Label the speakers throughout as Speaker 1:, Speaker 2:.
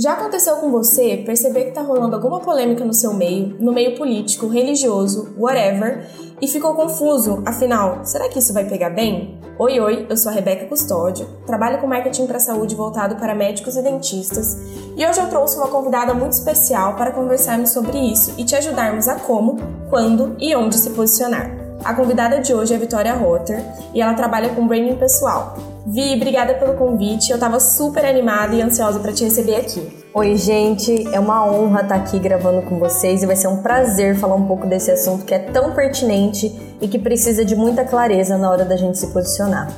Speaker 1: Já aconteceu com você perceber que tá rolando alguma polêmica no seu meio, no meio político, religioso, whatever, e ficou confuso? Afinal, será que isso vai pegar bem? Oi, oi, eu sou a Rebeca Custódio, trabalho com marketing para saúde voltado para médicos e dentistas, e hoje eu trouxe uma convidada muito especial para conversarmos sobre isso e te ajudarmos a como, quando e onde se posicionar. A convidada de hoje é Vitória Rotter e ela trabalha com branding pessoal. Vi, obrigada pelo convite. Eu tava super animada e ansiosa para te receber aqui.
Speaker 2: Oi, gente, é uma honra estar aqui gravando com vocês e vai ser um prazer falar um pouco desse assunto que é tão pertinente e que precisa de muita clareza na hora da gente se posicionar.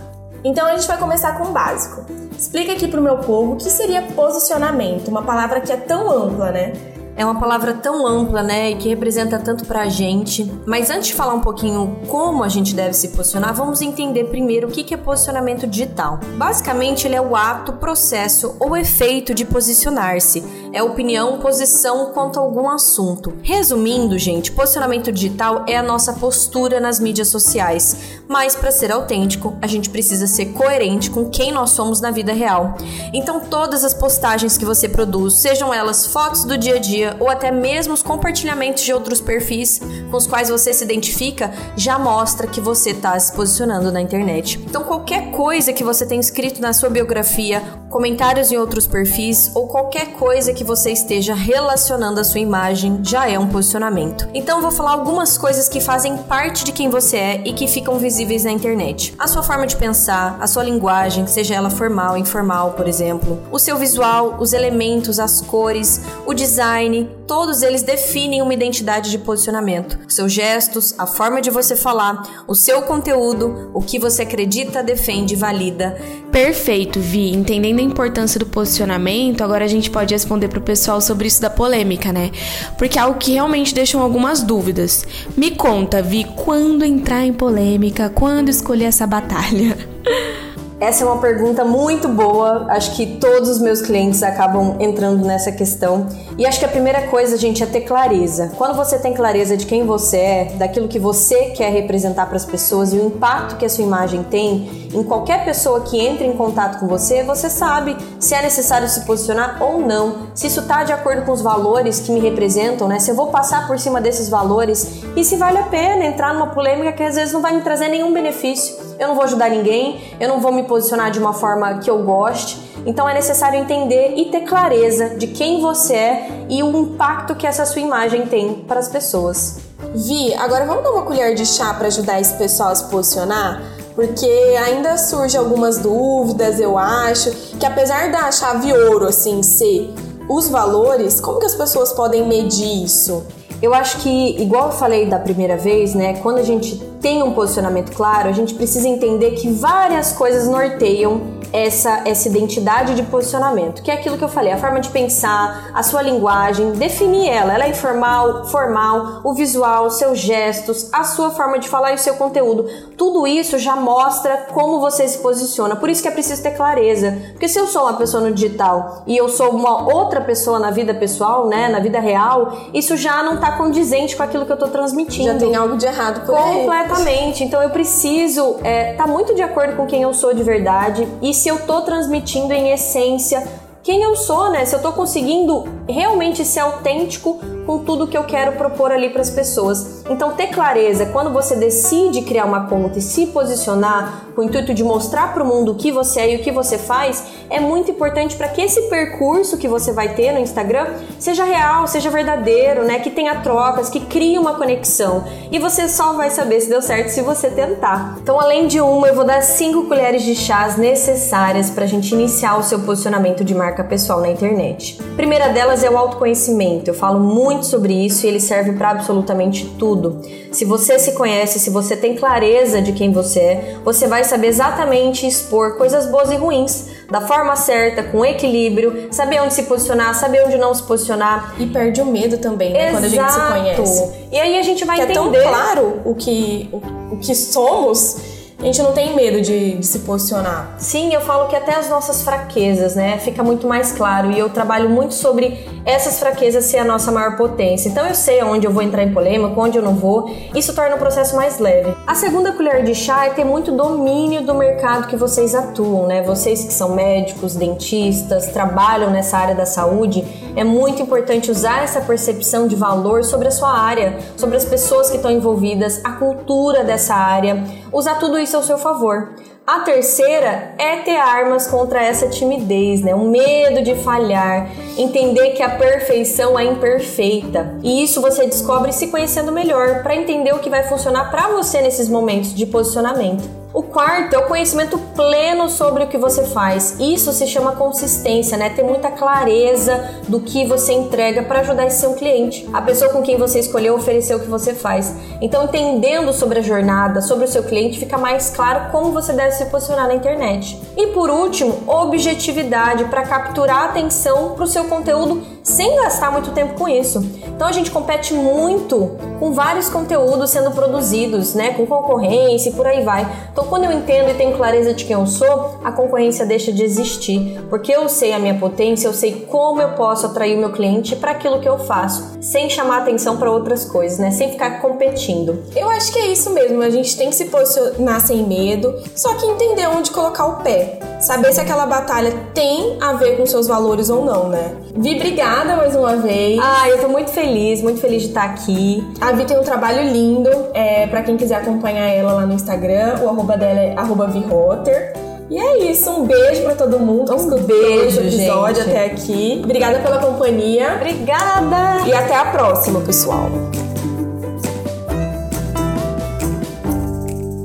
Speaker 1: Então a gente vai começar com o básico. Explica aqui pro meu povo o que seria posicionamento, uma palavra que é tão ampla, né?
Speaker 2: É uma palavra tão ampla, né, e que representa tanto pra gente. Mas antes de falar um pouquinho como a gente deve se posicionar, vamos entender primeiro o que é posicionamento digital. Basicamente, ele é o ato, processo ou efeito de posicionar-se. É opinião, posição quanto a algum assunto. Resumindo, gente, posicionamento digital é a nossa postura nas mídias sociais. Mas para ser autêntico, a gente precisa ser coerente com quem nós somos na vida real. Então, todas as postagens que você produz, sejam elas fotos do dia a dia, ou até mesmo os compartilhamentos de outros perfis com os quais você se identifica já mostra que você está se posicionando na internet. Então, qualquer coisa que você tenha escrito na sua biografia, comentários em outros perfis ou qualquer coisa que você esteja relacionando à sua imagem já é um posicionamento. Então, vou falar algumas coisas que fazem parte de quem você é e que ficam visíveis na internet. A sua forma de pensar, a sua linguagem, seja ela formal, informal, por exemplo, o seu visual, os elementos, as cores, o design design, todos eles definem uma identidade de posicionamento. Os seus gestos, a forma de você falar, o seu conteúdo, o que você acredita, defende, valida.
Speaker 3: Perfeito, Vi. Entendendo a importância do posicionamento, agora a gente pode responder pro pessoal sobre isso da polêmica, né? Porque é algo que realmente deixam algumas dúvidas. Me conta, Vi, quando entrar em polêmica, quando escolher essa batalha?
Speaker 2: Essa é uma pergunta muito boa. Acho que todos os meus clientes acabam entrando nessa questão. E acho que a primeira coisa, gente, é ter clareza. Quando você tem clareza de quem você é, daquilo que você quer representar para as pessoas e o impacto que a sua imagem tem em qualquer pessoa que entre em contato com você, você sabe se é necessário se posicionar ou não. Se isso está de acordo com os valores que me representam, né? Se eu vou passar por cima desses valores e se vale a pena entrar numa polêmica que às vezes não vai me trazer nenhum benefício. Eu não vou ajudar ninguém, eu não vou me posicionar de uma forma que eu goste. Então é necessário entender e ter clareza de quem você é e o impacto que essa sua imagem tem para as pessoas.
Speaker 1: Vi, agora vamos dar uma colher de chá para ajudar esse pessoal a se posicionar? Porque ainda surgem algumas dúvidas, eu acho, que apesar da chave ouro assim ser os valores, como que as pessoas podem medir isso?
Speaker 2: Eu acho que, igual eu falei da primeira vez, né, quando a gente tem um posicionamento claro, a gente precisa entender que várias coisas norteiam essa, essa identidade de posicionamento, que é aquilo que eu falei, a forma de pensar, a sua linguagem, definir ela. Ela é informal, formal, o visual, seus gestos, a sua forma de falar e o seu conteúdo. Tudo isso já mostra como você se posiciona. Por isso que é preciso ter clareza. Porque se eu sou uma pessoa no digital e eu sou uma outra pessoa na vida pessoal, né, na vida real, isso já não está condizente com aquilo que eu estou transmitindo.
Speaker 1: Já tem algo de errado por
Speaker 2: Completamente. Aí. Então eu preciso estar é, tá muito de acordo com quem eu sou de verdade e se eu tô transmitindo em essência quem eu sou, né? Se eu tô conseguindo realmente ser autêntico com tudo que eu quero propor ali para as pessoas. Então, ter clareza quando você decide criar uma conta e se posicionar com o intuito de mostrar para o mundo o que você é e o que você faz é muito importante para que esse percurso que você vai ter no Instagram seja real, seja verdadeiro, né? Que tenha trocas, que crie uma conexão. E você só vai saber se deu certo se você tentar. Então, além de uma, eu vou dar cinco colheres de chás necessárias para a gente iniciar o seu posicionamento de marca pessoal na internet. A primeira delas é o autoconhecimento. Eu falo muito muito sobre isso e ele serve para absolutamente tudo. Se você se conhece, se você tem clareza de quem você é, você vai saber exatamente expor coisas boas e ruins da forma certa, com equilíbrio, saber onde se posicionar, saber onde não se posicionar.
Speaker 1: E perde o medo também, né?
Speaker 2: Exato.
Speaker 1: Quando a gente se conhece.
Speaker 2: E aí a gente vai
Speaker 1: que
Speaker 2: entender.
Speaker 1: É tão claro o que, o, o que somos A gente não tem medo de, de, se posicionar.
Speaker 2: Sim, eu falo que até as nossas fraquezas, né, fica muito mais claro. E eu trabalho muito sobre essas fraquezas ser a nossa maior potência. Então eu sei onde eu vou entrar em polêmica, onde eu não vou. Isso torna o processo mais leve. A segunda colher de chá é ter muito domínio do mercado que vocês atuam, né? Vocês que são médicos, dentistas, trabalham nessa área da saúde, é muito importante usar essa percepção de valor sobre a sua área, sobre as pessoas que estão envolvidas, a cultura dessa área, usar tudo isso ao seu favor. A terceira é ter armas contra essa timidez, né? O medo de falhar, entender que a perfeição é imperfeita. E isso você descobre se conhecendo melhor para entender o que vai funcionar para você nesses momentos de posicionamento. O quarto é o conhecimento pleno sobre o que você faz. Isso se chama consistência, né? Ter muita clareza do que você entrega para ajudar esse seu cliente, a pessoa com quem você escolheu oferecer o que você faz. Então, entendendo sobre a jornada, sobre o seu cliente, fica mais claro como você deve se posicionar na internet. E por último, objetividade para capturar a atenção para o seu conteúdo sem gastar muito tempo com isso. Então a gente compete muito com vários conteúdos sendo produzidos, né, com concorrência e por aí vai. Então quando eu entendo e tenho clareza de quem eu sou, a concorrência deixa de existir, porque eu sei a minha potência, eu sei como eu posso atrair o meu cliente para aquilo que eu faço, sem chamar atenção para outras coisas, né, sem ficar competindo.
Speaker 1: Eu acho que é isso mesmo, a gente tem que se posicionar sem medo, só que entender onde colocar o pé, saber se aquela batalha tem a ver com seus valores ou não, né? Vi, obrigada mais uma vez.
Speaker 2: Ah, eu tô muito feliz, muito feliz de estar aqui.
Speaker 1: A Vi tem um trabalho lindo. É, para quem quiser acompanhar ela lá no Instagram, o arroba dela é arroba Virotter. E é isso, um beijo para todo mundo
Speaker 2: um beijo,
Speaker 1: esse episódio
Speaker 2: gente.
Speaker 1: até aqui. Obrigada pela companhia.
Speaker 2: Obrigada!
Speaker 1: E até a próxima, pessoal.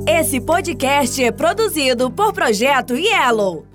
Speaker 4: Esse podcast é produzido por Projeto Yellow.